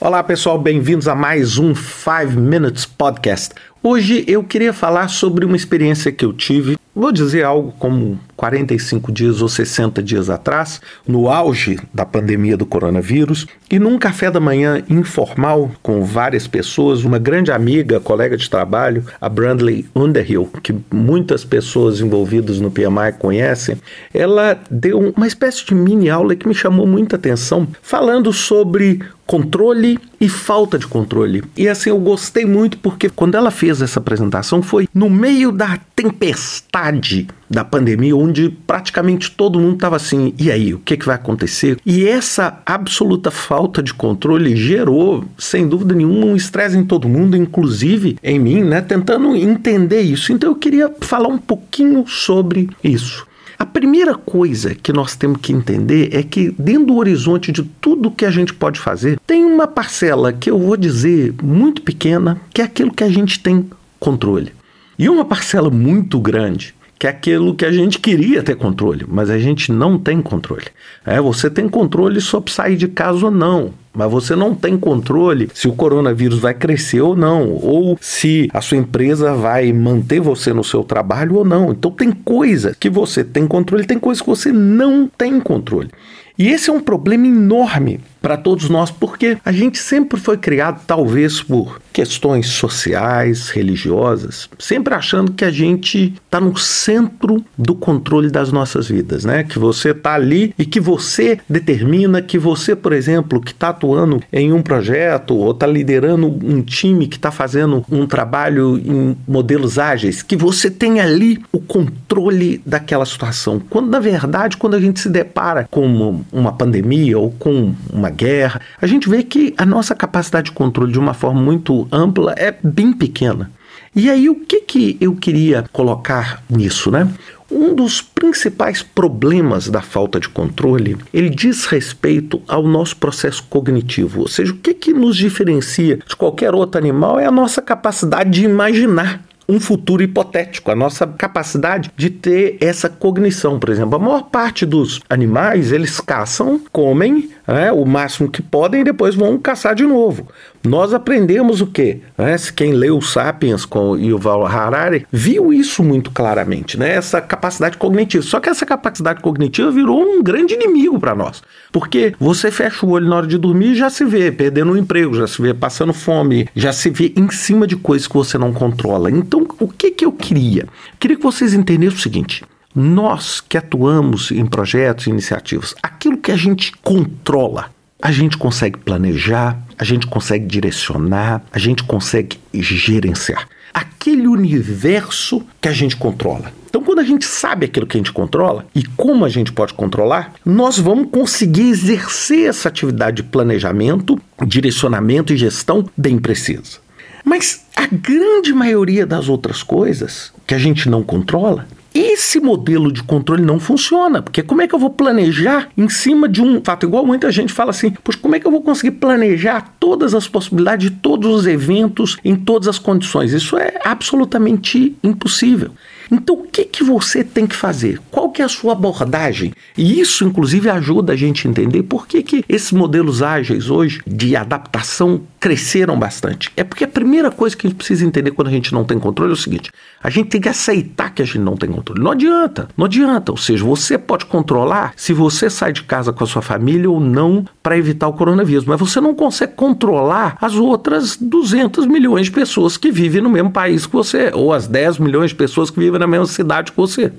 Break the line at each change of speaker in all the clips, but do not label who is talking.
Olá pessoal, bem-vindos a mais um 5 Minutes Podcast. Hoje eu queria falar sobre uma experiência que eu tive, vou dizer algo como 45 dias ou 60 dias atrás, no auge da pandemia do coronavírus, e num café da manhã informal com várias pessoas, uma grande amiga, colega de trabalho, a Brandley Underhill, que muitas pessoas envolvidas no PMI conhecem, ela deu uma espécie de mini aula que me chamou muita atenção, falando sobre controle e falta de controle. E assim, eu gostei muito porque quando ela fez essa apresentação foi no meio da tempestade da pandemia, onde praticamente todo mundo estava assim, e aí, o que, que vai acontecer? E essa absoluta falta de controle gerou, sem dúvida nenhuma, um estresse em todo mundo, inclusive em mim, né, tentando entender isso. Então eu queria falar um pouquinho sobre isso. A primeira coisa que nós temos que entender é que, dentro do horizonte de tudo que a gente pode fazer, tem uma parcela que eu vou dizer muito pequena, que é aquilo que a gente tem controle. E uma parcela muito grande, que é aquilo que a gente queria ter controle, mas a gente não tem controle. É, você tem controle sobre sair de casa ou não mas você não tem controle se o coronavírus vai crescer ou não, ou se a sua empresa vai manter você no seu trabalho ou não. Então tem coisa que você tem controle, tem coisa que você não tem controle. E esse é um problema enorme para todos nós, porque a gente sempre foi criado, talvez por questões sociais, religiosas, sempre achando que a gente está no centro do controle das nossas vidas, né? Que você está ali e que você determina que você, por exemplo, que está atuando em um projeto ou está liderando um time que está fazendo um trabalho em modelos ágeis, que você tem ali o controle daquela situação. Quando na verdade, quando a gente se depara com uma pandemia ou com uma guerra, a gente vê que a nossa capacidade de controle de uma forma muito ampla é bem pequena. E aí o que, que eu queria colocar nisso, né? Um dos principais problemas da falta de controle, ele diz respeito ao nosso processo cognitivo, ou seja, o que, que nos diferencia de qualquer outro animal é a nossa capacidade de imaginar um futuro hipotético, a nossa capacidade de ter essa cognição. Por exemplo, a maior parte dos animais, eles caçam, comem né, o máximo que podem e depois vão caçar de novo. Nós aprendemos o quê? Né? Quem leu Sapiens com Yuval Harari viu isso muito claramente, né? essa capacidade cognitiva. Só que essa capacidade cognitiva virou um grande inimigo para nós. Porque você fecha o olho na hora de dormir e já se vê perdendo o um emprego, já se vê passando fome, já se vê em cima de coisas que você não controla. Então, o que, que eu queria? Queria que vocês entendessem o seguinte. Nós que atuamos em projetos e iniciativas, aquilo que a gente controla, a gente consegue planejar, a gente consegue direcionar, a gente consegue gerenciar. Aquele universo que a gente controla. Então, quando a gente sabe aquilo que a gente controla e como a gente pode controlar, nós vamos conseguir exercer essa atividade de planejamento, direcionamento e gestão bem precisa. Mas a grande maioria das outras coisas que a gente não controla, esse modelo de controle não funciona, porque como é que eu vou planejar em cima de um fato? Igual muita gente fala assim, pois como é que eu vou conseguir planejar todas as possibilidades de todos os eventos em todas as condições? Isso é absolutamente impossível. Então, o que, que você tem que fazer? Qual que é a sua abordagem? E isso, inclusive, ajuda a gente a entender por que, que esses modelos ágeis hoje de adaptação cresceram bastante. É porque a primeira coisa que a gente precisa entender quando a gente não tem controle é o seguinte: a gente tem que aceitar que a gente não tem controle. Não adianta, não adianta. Ou seja, você pode controlar se você sai de casa com a sua família ou não para evitar o coronavírus, mas você não consegue controlar as outras 200 milhões de pessoas que vivem no mesmo país que você, ou as 10 milhões de pessoas que vivem na mesma cidade que você.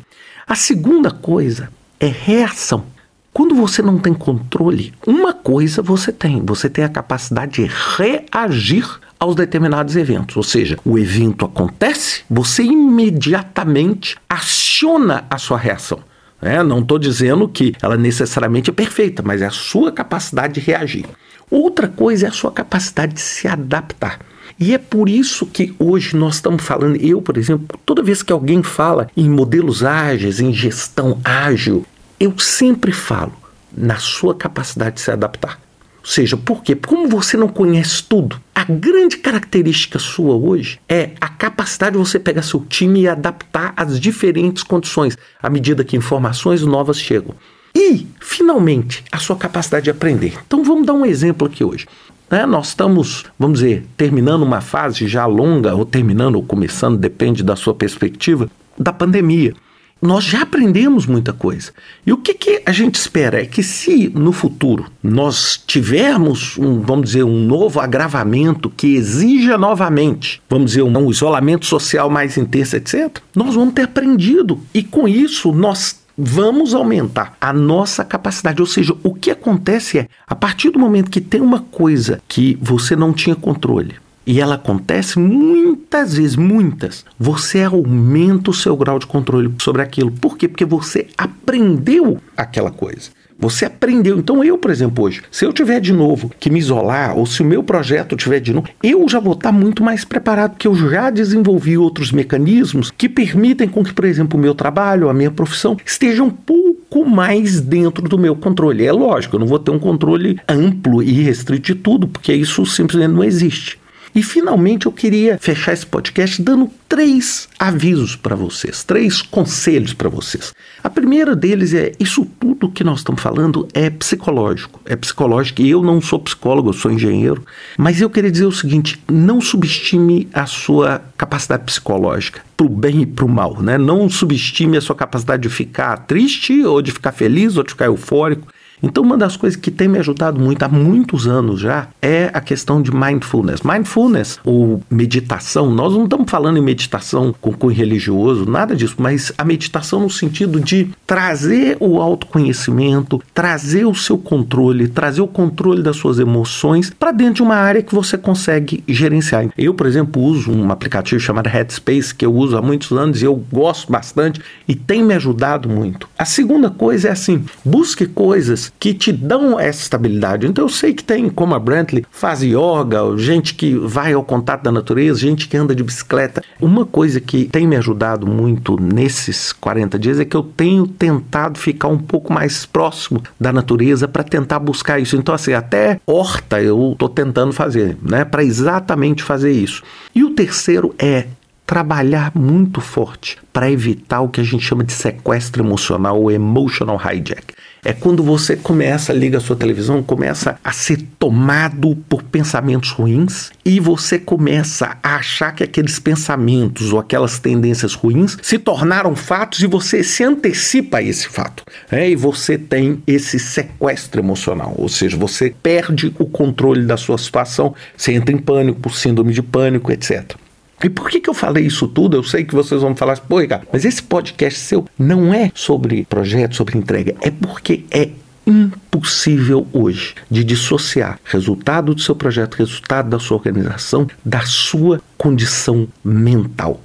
A segunda coisa é reação. Quando você não tem controle, uma coisa você tem: você tem a capacidade de reagir aos determinados eventos. Ou seja, o evento acontece, você imediatamente aciona a sua reação. É, não estou dizendo que ela necessariamente é perfeita, mas é a sua capacidade de reagir. Outra coisa é a sua capacidade de se adaptar. E é por isso que hoje nós estamos falando, eu, por exemplo, toda vez que alguém fala em modelos ágeis, em gestão ágil, eu sempre falo na sua capacidade de se adaptar. Ou seja, por quê? Como você não conhece tudo, a grande característica sua hoje é a capacidade de você pegar seu time e adaptar às diferentes condições, à medida que informações novas chegam. E, finalmente, a sua capacidade de aprender. Então vamos dar um exemplo aqui hoje. Né? Nós estamos, vamos dizer, terminando uma fase já longa, ou terminando ou começando, depende da sua perspectiva, da pandemia nós já aprendemos muita coisa. E o que, que, a gente espera é que se no futuro nós tivermos um, vamos dizer, um novo agravamento que exija novamente, vamos dizer, um, isolamento social mais intenso, etc., nós vamos ter aprendido. E com isso nós vamos aumentar a nossa capacidade. Ou seja, o que acontece é, a partir do momento que tem uma coisa que você não tinha controle, e ela acontece muitas vezes, muitas, você aumenta o seu grau de controle sobre aquilo. Por quê? Porque você aprendeu aquela coisa. Você aprendeu. Então, eu, por exemplo, hoje, se eu tiver de novo que me isolar, ou se o meu projeto tiver de novo, eu já vou estar muito mais preparado, porque eu já desenvolvi outros mecanismos que permitem com que, por exemplo, o meu trabalho, a minha profissão, esteja um pouco mais dentro do meu controle. É lógico, eu não vou ter um controle amplo e restrito de tudo, porque isso simplesmente não existe. E finalmente eu queria fechar esse podcast dando três avisos para vocês, três conselhos para vocês. A primeira deles é: isso tudo que nós estamos falando é psicológico. É psicológico e eu não sou psicólogo, eu sou engenheiro. Mas eu queria dizer o seguinte: não subestime a sua capacidade psicológica para o bem e para o mal. Né? Não subestime a sua capacidade de ficar triste ou de ficar feliz ou de ficar eufórico. Então, uma das coisas que tem me ajudado muito há muitos anos já é a questão de mindfulness. Mindfulness, ou meditação, nós não estamos falando em meditação com cunho religioso, nada disso, mas a meditação no sentido de trazer o autoconhecimento, trazer o seu controle, trazer o controle das suas emoções para dentro de uma área que você consegue gerenciar. Eu, por exemplo, uso um aplicativo chamado Headspace que eu uso há muitos anos e eu gosto bastante e tem me ajudado muito. A segunda coisa é assim: busque coisas que te dão essa estabilidade. Então eu sei que tem, como a Brantley, faz yoga, gente que vai ao contato da natureza, gente que anda de bicicleta. Uma coisa que tem me ajudado muito nesses 40 dias é que eu tenho tentado ficar um pouco mais próximo da natureza para tentar buscar isso. Então, assim, até horta eu estou tentando fazer, né, para exatamente fazer isso. E o terceiro é trabalhar muito forte para evitar o que a gente chama de sequestro emocional ou emotional hijack. É quando você começa, liga a sua televisão, começa a ser tomado por pensamentos ruins e você começa a achar que aqueles pensamentos ou aquelas tendências ruins se tornaram fatos e você se antecipa a esse fato. É, e você tem esse sequestro emocional, ou seja, você perde o controle da sua situação, você entra em pânico, síndrome de pânico, etc. E por que, que eu falei isso tudo? Eu sei que vocês vão falar, pô, Ricardo, mas esse podcast seu não é sobre projeto, sobre entrega, é porque é impossível hoje de dissociar resultado do seu projeto, resultado da sua organização, da sua condição mental.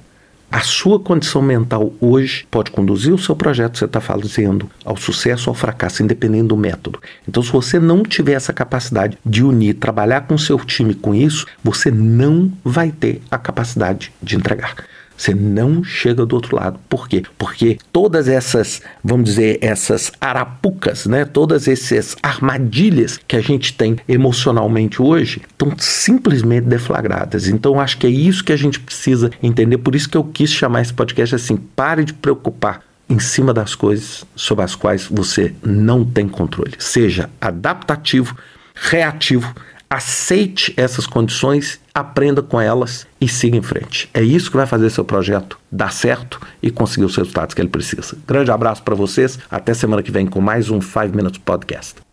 A sua condição mental hoje pode conduzir o seu projeto você está fazendo ao sucesso ou ao fracasso, independente do método. Então, se você não tiver essa capacidade de unir, trabalhar com seu time com isso, você não vai ter a capacidade de entregar. Você não chega do outro lado. Por quê? Porque todas essas, vamos dizer, essas arapucas, né? Todas essas armadilhas que a gente tem emocionalmente hoje estão simplesmente deflagradas. Então acho que é isso que a gente precisa entender. Por isso que eu quis chamar esse podcast assim: pare de preocupar em cima das coisas sobre as quais você não tem controle. Seja adaptativo, reativo, aceite essas condições, aprenda com elas e siga em frente. É isso que vai fazer seu projeto dar certo e conseguir os resultados que ele precisa. Grande abraço para vocês, até semana que vem com mais um 5 Minutes Podcast.